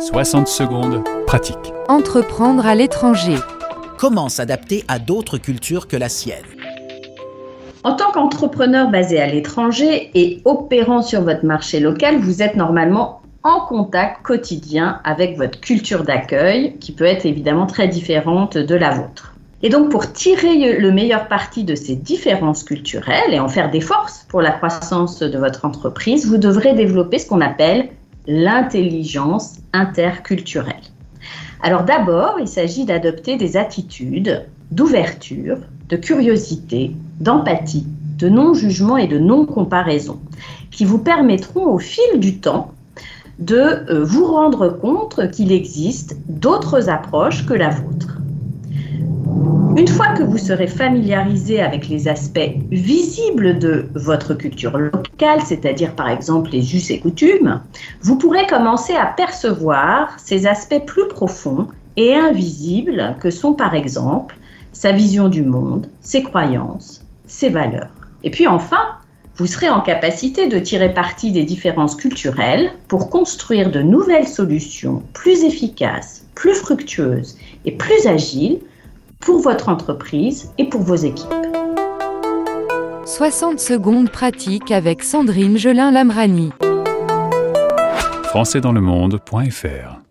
60 secondes, pratique. Entreprendre à l'étranger. Comment s'adapter à d'autres cultures que la sienne? En tant qu'entrepreneur basé à l'étranger et opérant sur votre marché local, vous êtes normalement en contact quotidien avec votre culture d'accueil, qui peut être évidemment très différente de la vôtre. Et donc pour tirer le meilleur parti de ces différences culturelles et en faire des forces pour la croissance de votre entreprise, vous devrez développer ce qu'on appelle l'intelligence interculturelle. Alors d'abord, il s'agit d'adopter des attitudes d'ouverture, de curiosité, d'empathie, de non-jugement et de non-comparaison, qui vous permettront au fil du temps de euh, vous rendre compte qu'il existe d'autres approches que la vôtre. Une fois que vous serez familiarisé avec les aspects visibles de votre culture locale, c'est-à-dire par exemple les us et coutumes, vous pourrez commencer à percevoir ces aspects plus profonds et invisibles que sont par exemple sa vision du monde, ses croyances, ses valeurs. Et puis enfin, vous serez en capacité de tirer parti des différences culturelles pour construire de nouvelles solutions plus efficaces, plus fructueuses et plus agiles pour votre entreprise et pour vos équipes. 60 secondes pratiques avec Sandrine Gelin-Lamrani. Françaisdanslemonde.fr